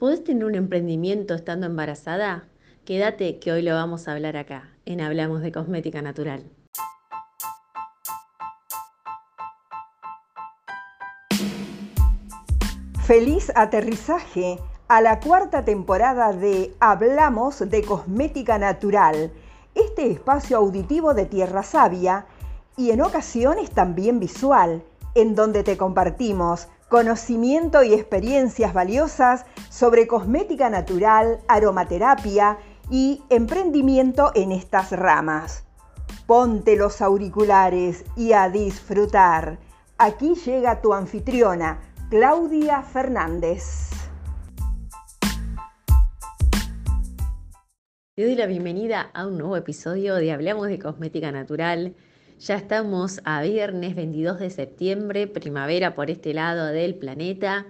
¿Podés tener un emprendimiento estando embarazada? Quédate que hoy lo vamos a hablar acá, en Hablamos de Cosmética Natural. Feliz aterrizaje a la cuarta temporada de Hablamos de Cosmética Natural, este espacio auditivo de Tierra Sabia y en ocasiones también visual, en donde te compartimos conocimiento y experiencias valiosas sobre cosmética natural, aromaterapia y emprendimiento en estas ramas. Ponte los auriculares y a disfrutar. Aquí llega tu anfitriona, Claudia Fernández. Te doy la bienvenida a un nuevo episodio de Hablamos de Cosmética Natural. Ya estamos a viernes 22 de septiembre, primavera por este lado del planeta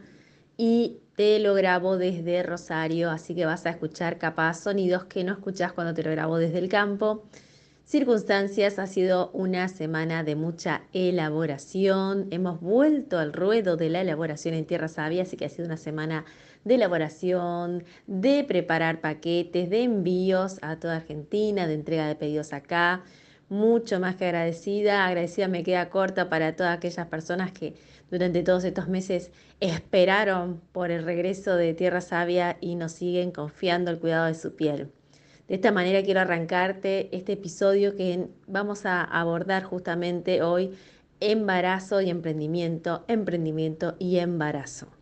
y te lo grabo desde Rosario, así que vas a escuchar capaz sonidos que no escuchas cuando te lo grabo desde el campo. Circunstancias, ha sido una semana de mucha elaboración. Hemos vuelto al ruedo de la elaboración en Tierra Sabia, así que ha sido una semana de elaboración, de preparar paquetes, de envíos a toda Argentina, de entrega de pedidos acá mucho más que agradecida. Agradecida me queda corta para todas aquellas personas que durante todos estos meses esperaron por el regreso de Tierra Sabia y nos siguen confiando el cuidado de su piel. De esta manera quiero arrancarte este episodio que vamos a abordar justamente hoy, embarazo y emprendimiento, emprendimiento y embarazo.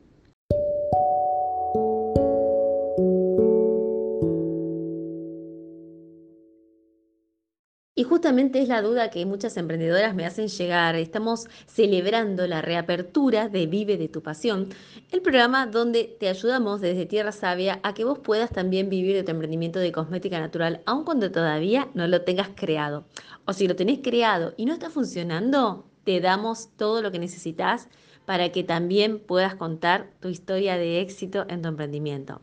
Justamente es la duda que muchas emprendedoras me hacen llegar. Estamos celebrando la reapertura de Vive de tu Pasión, el programa donde te ayudamos desde Tierra Sabia a que vos puedas también vivir de tu emprendimiento de cosmética natural, aun cuando todavía no lo tengas creado. O si lo tenés creado y no está funcionando, te damos todo lo que necesitas para que también puedas contar tu historia de éxito en tu emprendimiento.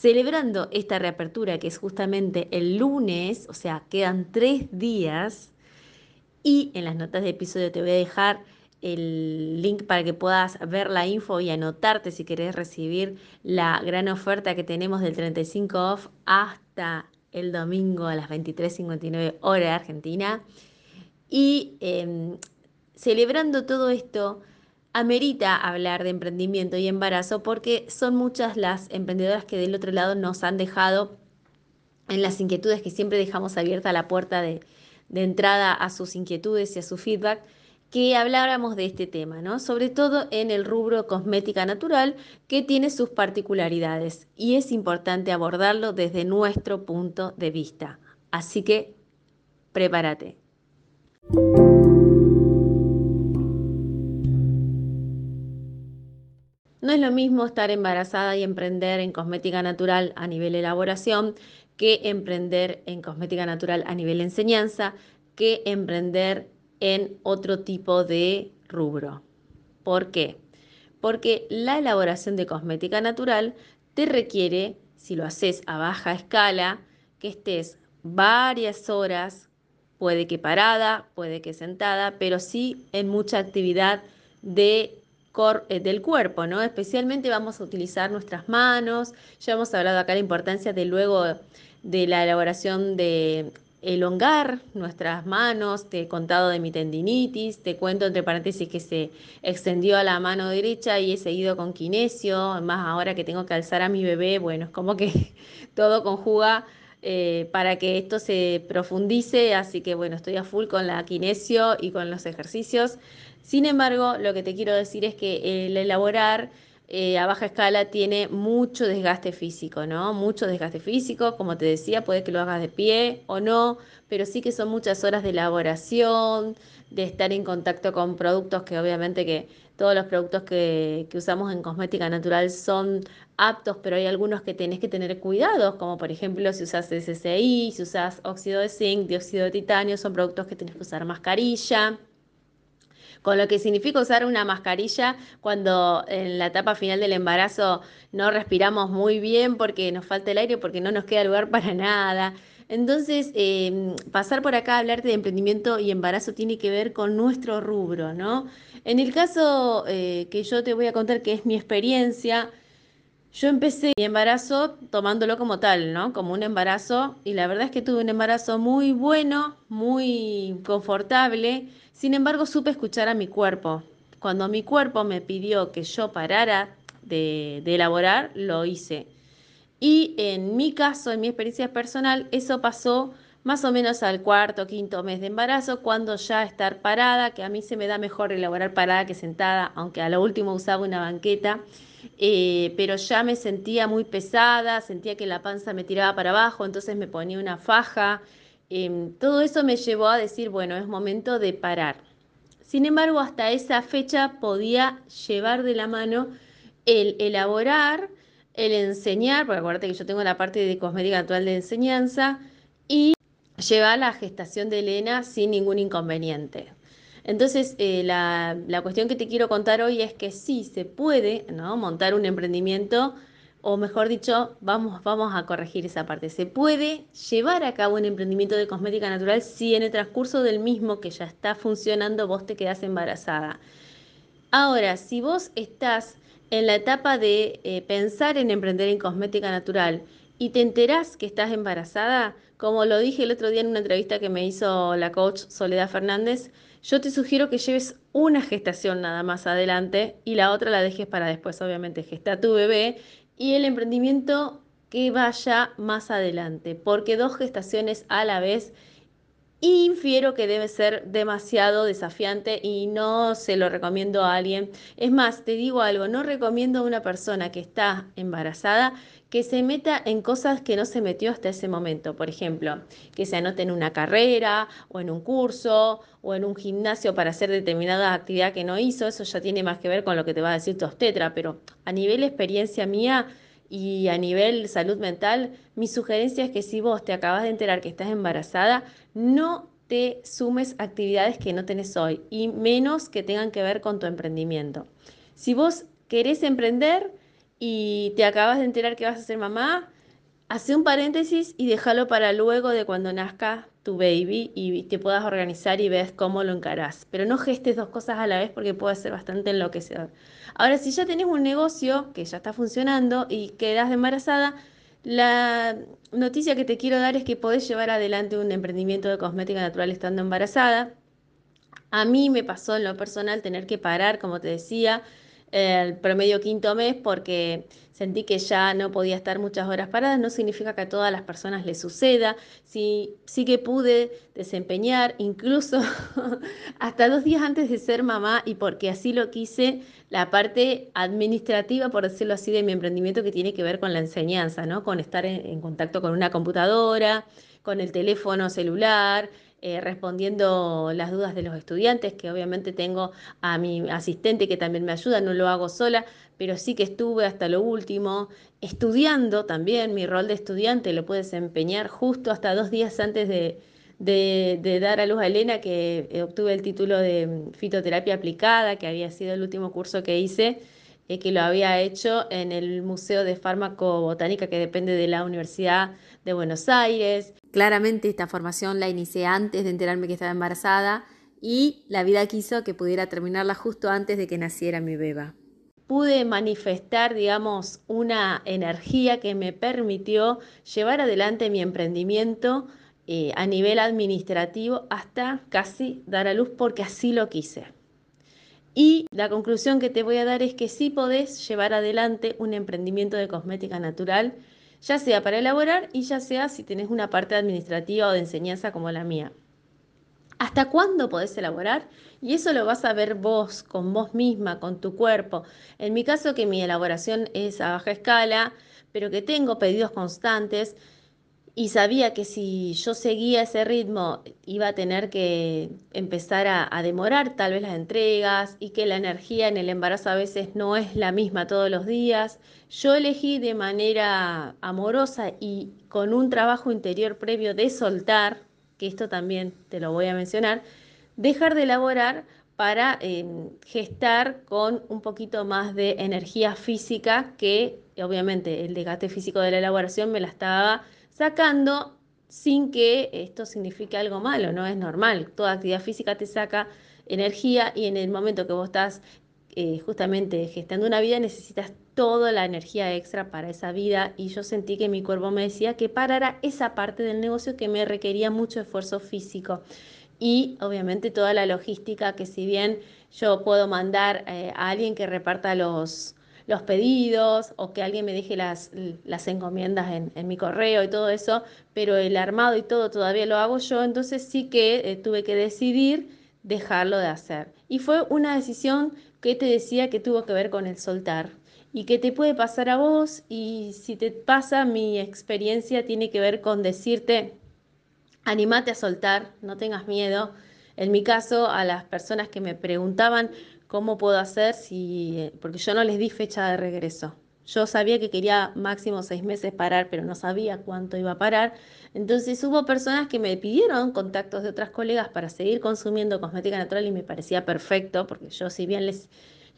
Celebrando esta reapertura que es justamente el lunes, o sea, quedan tres días, y en las notas de episodio te voy a dejar el link para que puedas ver la info y anotarte si querés recibir la gran oferta que tenemos del 35 off hasta el domingo a las 23.59 hora de Argentina. Y em, celebrando todo esto, amerita hablar de emprendimiento y embarazo porque son muchas las emprendedoras que del otro lado nos han dejado en las inquietudes que siempre dejamos abierta la puerta de, entrada a sus inquietudes y a su feedback, que habláramos de este tema, ¿no? Sobre todo en el rubro cosmética natural, que tiene sus particularidades y es importante abordarlo desde nuestro punto de vista. Así que prepárate. No es lo mismo estar embarazada y emprender en cosmética natural a nivel elaboración que emprender en cosmética natural a nivel enseñanza, que emprender en otro tipo de rubro. ¿Por qué? Porque la elaboración de cosmética natural te requiere, si lo haces a baja escala, que estés varias horas, puede que parada, puede que sentada, pero sí en mucha actividad de del cuerpo, ¿no? Especialmente vamos a utilizar nuestras manos. Ya hemos hablado acá la importancia de luego de la elaboración de elongar nuestras manos, te he contado de mi tendinitis, te cuento entre paréntesis que se extendió a la mano derecha y he seguido con kinesio, más ahora que tengo que alzar a mi bebé, bueno, es como que todo conjuga eh, para que esto se profundice, así que bueno, estoy a full con la kinesio y con los ejercicios. Sin embargo, lo que te quiero decir es que el elaborar eh, a baja escala tiene mucho desgaste físico, ¿no? Mucho desgaste físico, como te decía, puede que lo hagas de pie o no, pero sí que son muchas horas de elaboración, de estar en contacto con productos que obviamente que todos los productos que, usamos en cosmética natural son aptos, pero hay algunos que tenés que tener cuidado, como por ejemplo si usas SCI, si usas óxido de zinc, dióxido de titanio, son productos que tenés que usar mascarilla con lo que significa usar una mascarilla cuando en la etapa final del embarazo no respiramos muy bien porque nos falta el aire, porque no nos queda lugar para nada. Entonces, em, pasar por acá a hablarte de emprendimiento y embarazo tiene que ver con nuestro rubro, ¿no? En el caso eh, que yo te voy a contar, que es mi experiencia, Yo empecé mi embarazo tomándolo como tal, ¿no? Como un embarazo y la verdad es que tuve un embarazo muy bueno, muy confortable. Sin embargo, supe escuchar a mi cuerpo. Cuando mi cuerpo me pidió que yo parara de, elaborar, lo hice. Y en mi caso, en mi experiencia personal, eso pasó más o menos al cuarto, quinto mes de embarazo, cuando ya estar parada, que a mí se me da mejor elaborar parada que sentada, aunque a lo último usaba una banqueta, eh, pero ya me sentía muy pesada, sentía que la panza me tiraba para abajo, entonces me ponía una faja. Em, todo eso me llevó a decir, bueno, es momento de parar. Sin embargo, hasta esa fecha podía llevar de la mano el elaborar, el enseñar, porque acuérdate que yo tengo la parte de cosmética actual de enseñanza, y lleva la gestación de Elena sin ningún inconveniente. Entonces, eh, la, cuestión que te quiero contar hoy es que sí se puede ¿no? montar un emprendimiento, o mejor dicho, vamos, vamos a corregir esa parte. Se puede llevar a cabo un emprendimiento de cosmética natural si en el transcurso del mismo que ya está funcionando vos te quedás embarazada. Ahora, si vos estás en la etapa de eh, pensar en emprender en cosmética natural y te enterás que estás embarazada, como lo dije el otro día en una entrevista que me hizo la coach Soledad Fernández, yo te sugiero que lleves una gestación nada más adelante y la otra la dejes para después, obviamente, gesta tu bebé y el emprendimiento que vaya más adelante, porque dos gestaciones a la vez infiero que debe ser demasiado desafiante y no se lo recomiendo a alguien. Es más, te digo algo, no recomiendo a una persona que está embarazada que se meta en cosas que no se metió hasta ese momento. Por ejemplo, que se anote en una carrera o en un curso o en un gimnasio para hacer determinada actividad que no hizo. Eso ya tiene más que ver con lo que te va a decir tu obstetra, pero a nivel experiencia mía y a nivel salud mental, mi sugerencia es que si vos te acabas de enterar que estás embarazada, no te sumes actividades que no tenés hoy y menos que tengan que ver con tu emprendimiento. Si vos querés emprender, y te acabas de enterar que vas a ser mamá, hace un paréntesis y déjalo para luego de cuando nazca tu baby y te puedas organizar y ves cómo lo encarás. Pero no gestes dos cosas a la vez porque puede ser bastante enloquecedor. Ahora, si ya tenés un negocio que ya está funcionando y quedas embarazada, la noticia que te quiero dar es que podés llevar adelante un emprendimiento de cosmética natural estando embarazada. A mí me pasó en lo personal tener que parar, como te decía, el promedio quinto mes porque sentí que ya no podía estar muchas horas paradas, no significa que a todas las personas les suceda, sí, sí que pude desempeñar incluso hasta dos días antes de ser mamá y porque así lo quise, la parte administrativa, por decirlo así, de mi emprendimiento que tiene que ver con la enseñanza, ¿no? con estar en contacto con una computadora, con el teléfono celular, eh, respondiendo las dudas de los estudiantes, que obviamente tengo a mi asistente que también me ayuda, no lo hago sola, pero sí que estuve hasta lo último estudiando también, mi rol de estudiante lo pude desempeñar justo hasta dos días antes de, dar a luz a Elena, que eh, obtuve el título de fitoterapia aplicada, que había sido el último curso que hice, eh, que lo había hecho en el Museo de Fármaco-Botánica, que depende de la Universidad de Buenos Aires. Claramente esta formación la inicié antes de enterarme que estaba embarazada y la vida quiso que pudiera terminarla justo antes de que naciera mi beba. Pude manifestar, digamos, una energía que me permitió llevar adelante mi emprendimiento eh, a nivel administrativo hasta casi dar a luz porque así lo quise. Y la conclusión que te voy a dar es que sí podés llevar adelante un emprendimiento de cosmética natural ya sea para elaborar y ya sea si tenés una parte administrativa o de enseñanza como la mía. ¿Hasta cuándo podés elaborar? Y eso lo vas a ver vos, con vos misma, con tu cuerpo. En mi caso, que mi elaboración es a baja escala, pero que tengo pedidos constantes, y sabía que si yo seguía ese ritmo iba a tener que empezar a, demorar tal vez las entregas y que la energía en el embarazo a veces no es la misma todos los días. Yo elegí de manera amorosa y con un trabajo interior previo de soltar, que esto también te lo voy a mencionar, dejar de elaborar para em, gestar con un poquito más de energía física que obviamente el desgaste físico de la elaboración me la estaba sacando sin que esto signifique algo malo, no es normal. Toda actividad física te saca energía y en el momento que vos estás eh, justamente gestando una vida necesitas toda la energía extra para esa vida. Y yo sentí que mi cuerpo me decía que parara esa parte del negocio que me requería mucho esfuerzo físico. Y obviamente toda la logística que si bien yo puedo mandar eh, a alguien que reparta los, los pedidos o que alguien me deje las, las encomiendas en, en, mi correo y todo eso, pero el armado y todo todavía lo hago yo, entonces sí que eh, tuve que decidir dejarlo de hacer. Y fue una decisión que te decía que tuvo que ver con el soltar y que te puede pasar a vos y si te pasa mi experiencia tiene que ver con decirte, animate a soltar, no tengas miedo. En mi caso, a las personas que me preguntaban cómo puedo hacer si, porque yo no les di fecha de regreso. Yo sabía que quería máximo seis meses parar, pero no sabía cuánto iba a parar. Entonces hubo personas que me pidieron contactos de otras colegas para seguir consumiendo cosmética natural y me parecía perfecto, porque yo si bien les,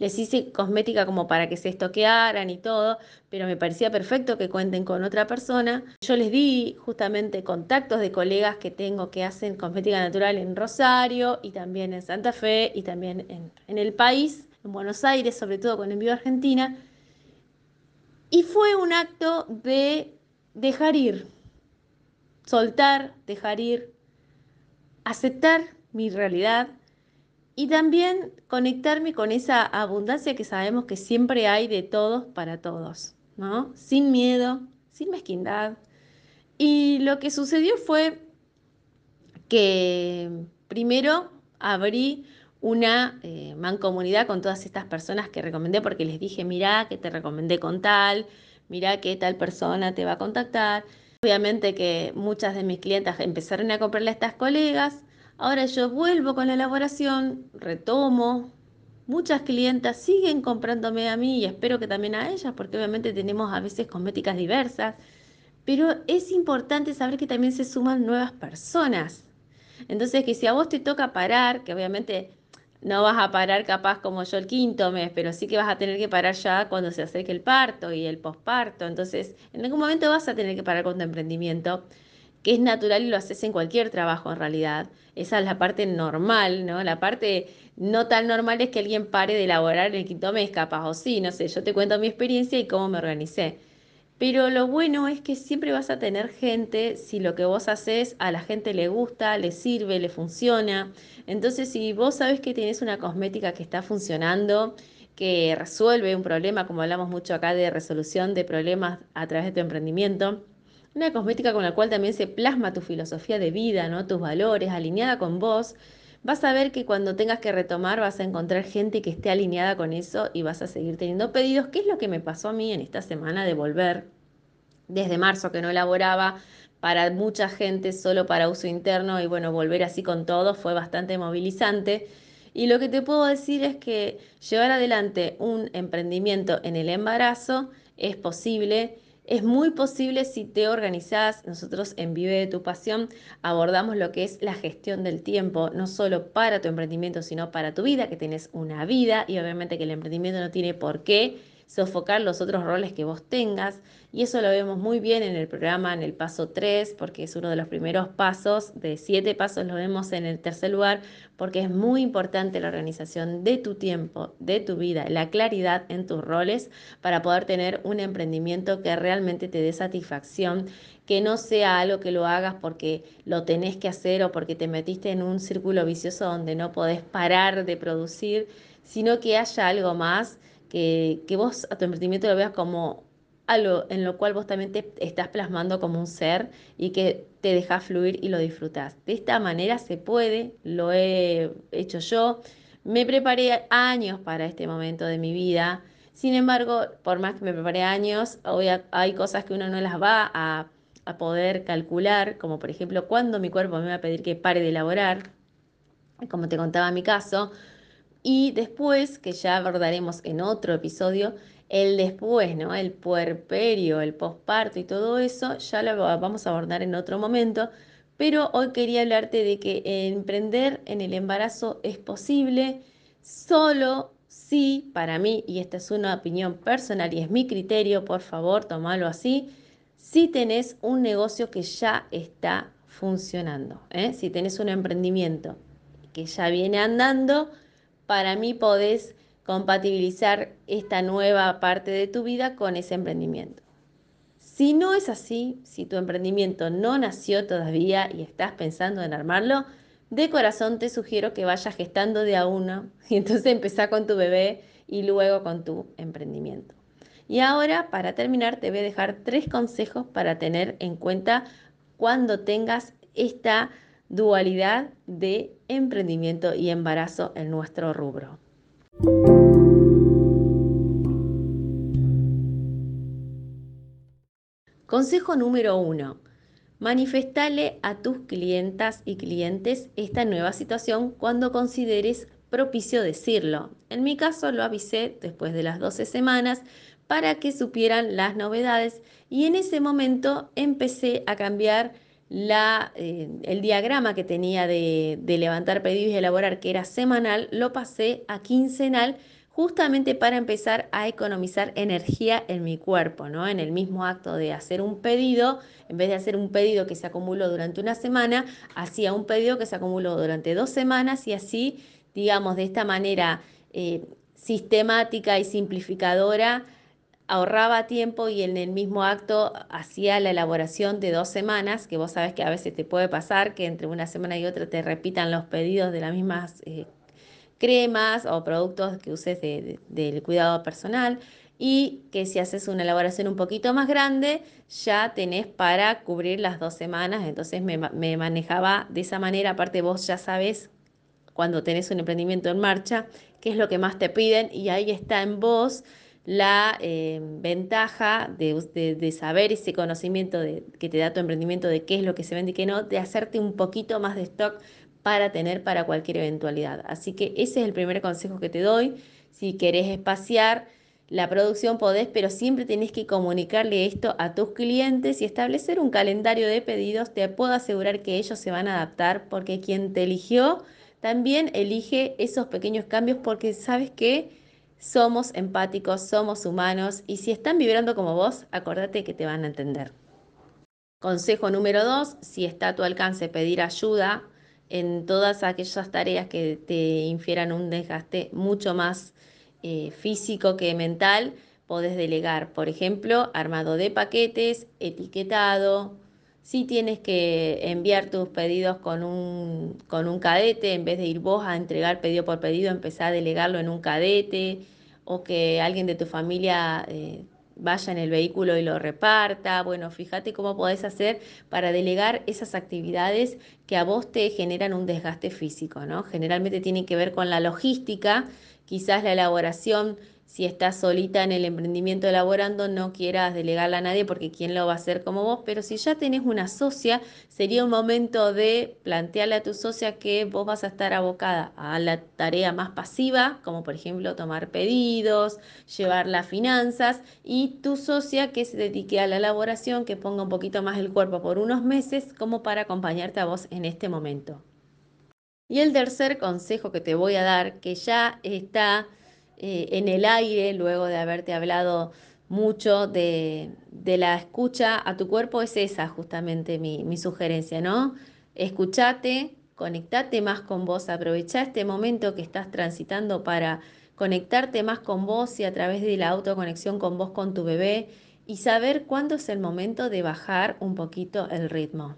les hice cosmética como para que se estoquearan y todo, pero me parecía perfecto que cuenten con otra persona. Yo les di justamente contactos de colegas que tengo que hacen cosmética natural en Rosario y también en Santa Fe y también en, el país, en Buenos Aires, sobre todo con Envío Argentina. Y fue un acto de dejar ir, soltar, dejar ir, aceptar mi realidad y también conectarme con esa abundancia que sabemos que siempre hay de todos para todos, ¿no? Sin miedo, sin mezquindad. Y lo que sucedió fue que primero abrí una eh, mancomunidad con todas estas personas que recomendé porque les dije, mira que te recomendé con tal, mira que tal persona te va a contactar. Obviamente que muchas de mis clientas empezaron a comprarle a estas colegas. Ahora yo vuelvo con la elaboración, retomo. Muchas clientas siguen comprándome a mí y espero que también a ellas, porque obviamente tenemos a veces cosméticas diversas. Pero es importante saber que también se suman nuevas personas. Entonces, que si a vos te toca parar, que obviamente no vas a parar capaz como yo el quinto mes, pero sí que vas a tener que parar ya cuando se acerque el parto y el posparto. Entonces, en algún momento vas a tener que parar con tu emprendimiento, que es natural y lo haces en cualquier trabajo en realidad. Esa es la parte normal, ¿no? La parte no tan normal es que alguien pare de elaborar el quinto mes, capaz, o sí, no sé, yo te cuento mi experiencia y cómo me organicé. Pero lo bueno es que siempre vas a tener gente, si lo que vos haces a la gente le gusta, le sirve, le funciona. Entonces, si vos sabes que tienes una cosmética que está funcionando, que resuelve un problema, como hablamos mucho acá de resolución de problemas a través de tu emprendimiento, una cosmética con la cual también se plasma tu filosofía de vida, ¿no? tus valores, alineada con vos, vas a ver que cuando tengas que retomar vas a encontrar gente que esté alineada con eso y vas a seguir teniendo pedidos, ¿Qué es lo que me pasó a mí en esta semana de volver desde marzo que no elaboraba para mucha gente solo para uso interno y bueno, volver así con todo fue bastante movilizante. Y lo que te puedo decir es que llevar adelante un emprendimiento en el embarazo es posible es muy posible si te organizás. Nosotros en Vive de tu Pasión abordamos lo que es la gestión del tiempo, no solo para tu emprendimiento, sino para tu vida, que tienes una vida y obviamente que el emprendimiento no tiene por qué sofocar los otros roles que vos tengas. Y eso lo vemos muy bien en el programa, en el paso 3, porque es uno de los primeros pasos, de siete pasos lo vemos en el tercer lugar, porque es muy importante la organización de tu tiempo, de tu vida, la claridad en tus roles para poder tener un emprendimiento que realmente te dé satisfacción, que no sea algo que lo hagas porque lo tenés que hacer o porque te metiste en un círculo vicioso donde no podés parar de producir, sino que haya algo más que, vos a tu emprendimiento lo veas como algo en lo cual vos también te estás plasmando como un ser y que te dejas fluir y lo disfrutas. De esta manera se puede, lo he hecho yo, me preparé años para este momento de mi vida. Sin embargo, por más que me preparé años, hoy hay cosas que uno no las va a, a poder calcular, como por ejemplo cuando mi cuerpo me va a pedir que pare de elaborar, como te contaba mi caso, y después, que ya abordaremos en otro episodio, el después, ¿no? El puerperio, el posparto y todo eso, ya lo vamos a abordar en otro momento. Pero hoy quería hablarte de que emprender en el embarazo es posible solo si, para mí, y esta es una opinión personal y es mi criterio, por favor, tomalo así, si tenés un negocio que ya está funcionando, ¿eh? si tenés un emprendimiento que ya viene andando, para mí podés compatibilizar esta nueva parte de tu vida con ese emprendimiento. Si no es así, si tu emprendimiento no nació todavía y estás pensando en armarlo, de corazón te sugiero que vayas gestando de a uno y entonces empezá con tu bebé y luego con tu emprendimiento. Y ahora, para terminar, te voy a dejar tres consejos para tener en cuenta cuando tengas esta dualidad de emprendimiento y embarazo en nuestro rubro. Consejo número uno. Manifestale a tus clientas y clientes esta nueva situación cuando consideres propicio decirlo. En mi caso lo avisé después de las 12 semanas para que supieran las novedades y en ese momento empecé a cambiar eh, el diagrama que tenía de, de levantar pedidos y elaborar, que era semanal, lo pasé a quincenal justamente para empezar a economizar energía en mi cuerpo, ¿no? En el mismo acto de hacer un pedido, en vez de hacer un pedido que se acumuló durante una semana, hacía un pedido que se acumuló durante dos semanas y así, digamos, de esta manera eh, sistemática y simplificadora, ahorraba tiempo y en el mismo acto hacía la elaboración de dos semanas, que vos sabes que a veces te puede pasar que entre una semana y otra te repitan los pedidos de las mismas eh, cremas o productos que uses del cuidado personal y que si haces una elaboración un poquito más grande, ya tenés para cubrir las dos semanas. Entonces me, manejaba de esa manera. Aparte vos ya sabes cuando tenés un emprendimiento en marcha, qué es lo que más te piden y ahí está en vos la eh, ventaja de, saber ese conocimiento de, que te da tu emprendimiento de qué es lo que se vende y qué no, de hacerte un poquito más de stock para tener para cualquier eventualidad. Así que ese es el primer consejo que te doy. Si querés espaciar la producción podés, pero siempre tenés que comunicarle esto a tus clientes y establecer un calendario de pedidos. Te puedo asegurar que ellos se van a adaptar porque quien te eligió también elige esos pequeños cambios porque sabes que somos empáticos, somos humanos y si están vibrando como vos, acordate que te van a entender. Consejo número dos, si está a tu alcance pedir ayuda en todas aquellas tareas que te infieran un desgaste mucho más eh, físico que mental, podés delegar, por ejemplo, armado de paquetes, etiquetado. Si tienes que enviar tus pedidos con un, con un cadete, en vez de ir vos a entregar pedido por pedido, empezar a delegarlo en un cadete o que alguien de tu familia eh, vaya en el vehículo y lo reparta. Bueno, fíjate cómo podés hacer para delegar esas actividades que a vos te generan un desgaste físico, ¿no? Generalmente tienen que ver con la logística, quizás la elaboración si estás solita en el emprendimiento elaborando, no quieras delegarla a nadie porque quién lo va a hacer como vos, pero si ya tenés una socia, sería un momento de plantearle a tu socia que vos vas a estar abocada a la tarea más pasiva, como por ejemplo tomar pedidos, llevar las finanzas, y tu socia que se dedique a la elaboración, que ponga un poquito más el cuerpo por unos meses, como para acompañarte a vos en este momento. Y el tercer consejo que te voy a dar, que ya está eh, en el aire, luego de haberte hablado mucho de, la escucha a tu cuerpo, es esa justamente mi, mi sugerencia, ¿no? Escuchate, conectate más con vos, aprovecha este momento que estás transitando para conectarte más con vos y a través de la autoconexión con vos, con tu bebé y saber cuándo es el momento de bajar un poquito el ritmo.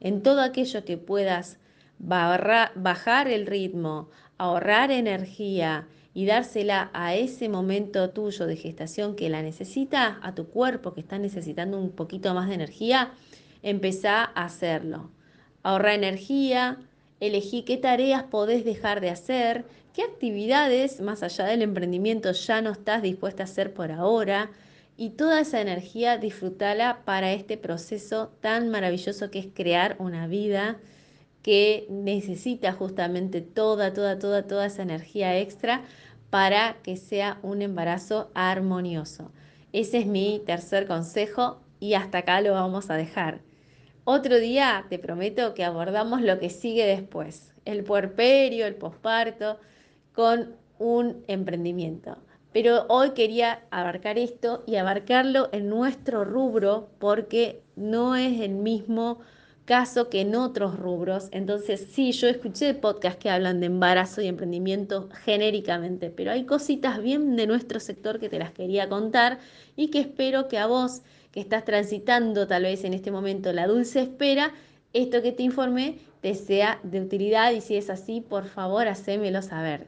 En todo aquello que puedas bajar el ritmo, ahorrar energía y dársela a ese momento tuyo de gestación que la necesita, a tu cuerpo que está necesitando un poquito más de energía, empezá a hacerlo. Ahorra energía, elegí qué tareas podés dejar de hacer, qué actividades más allá del emprendimiento ya no estás dispuesta a hacer por ahora y toda esa energía disfrútala para este proceso tan maravilloso que es crear una vida que necesita justamente toda, toda, toda, toda esa energía extra para que sea un embarazo armonioso. Ese es mi tercer consejo y hasta acá lo vamos a dejar. Otro día te prometo que abordamos lo que sigue después, el puerperio, el posparto, con un emprendimiento. Pero hoy quería abarcar esto y abarcarlo en nuestro rubro porque no es el mismo caso que en otros rubros. Entonces, sí, yo escuché podcasts que hablan de embarazo y emprendimiento genéricamente, pero hay cositas bien de nuestro sector que te las quería contar y que espero que a vos, que estás transitando tal vez en este momento la dulce espera, esto que te informé te sea de utilidad y si es así, por favor, hacémelo saber.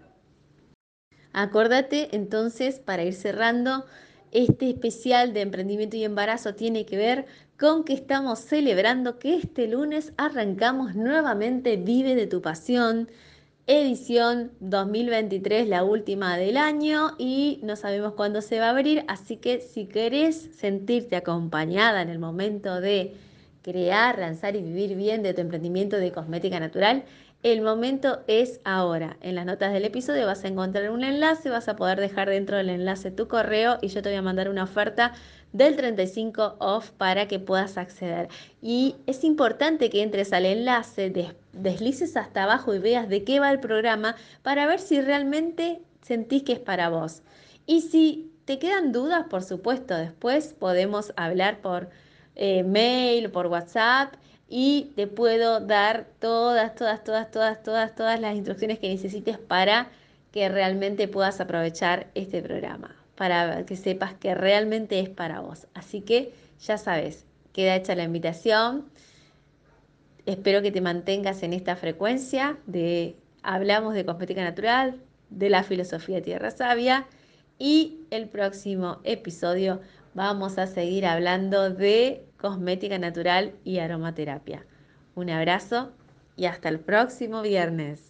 Acordate entonces, para ir cerrando, este especial de emprendimiento y embarazo tiene que ver con que estamos celebrando que este lunes arrancamos nuevamente Vive de tu Pasión, edición 2023, la última del año y no sabemos cuándo se va a abrir, así que si querés sentirte acompañada en el momento de crear, lanzar y vivir bien de tu emprendimiento de cosmética natural, el momento es ahora. En las notas del episodio vas a encontrar un enlace, vas a poder dejar dentro del enlace tu correo y yo te voy a mandar una oferta del 35 off para que puedas acceder. Y es importante que entres al enlace, deslices hasta abajo y veas de qué va el programa para ver si realmente sentís que es para vos. Y si te quedan dudas, por supuesto, después podemos hablar por eh, mail, por WhatsApp y te puedo dar todas, todas, todas, todas, todas, todas las instrucciones que necesites para que realmente puedas aprovechar este programa, para que sepas que realmente es para vos. Así que ya sabes, queda hecha la invitación. Espero que te mantengas en esta frecuencia de hablamos de cosmética natural, de la filosofía Tierra Sabia y el próximo episodio vamos a seguir hablando de cosmética natural y aromaterapia. Un abrazo y hasta el próximo viernes.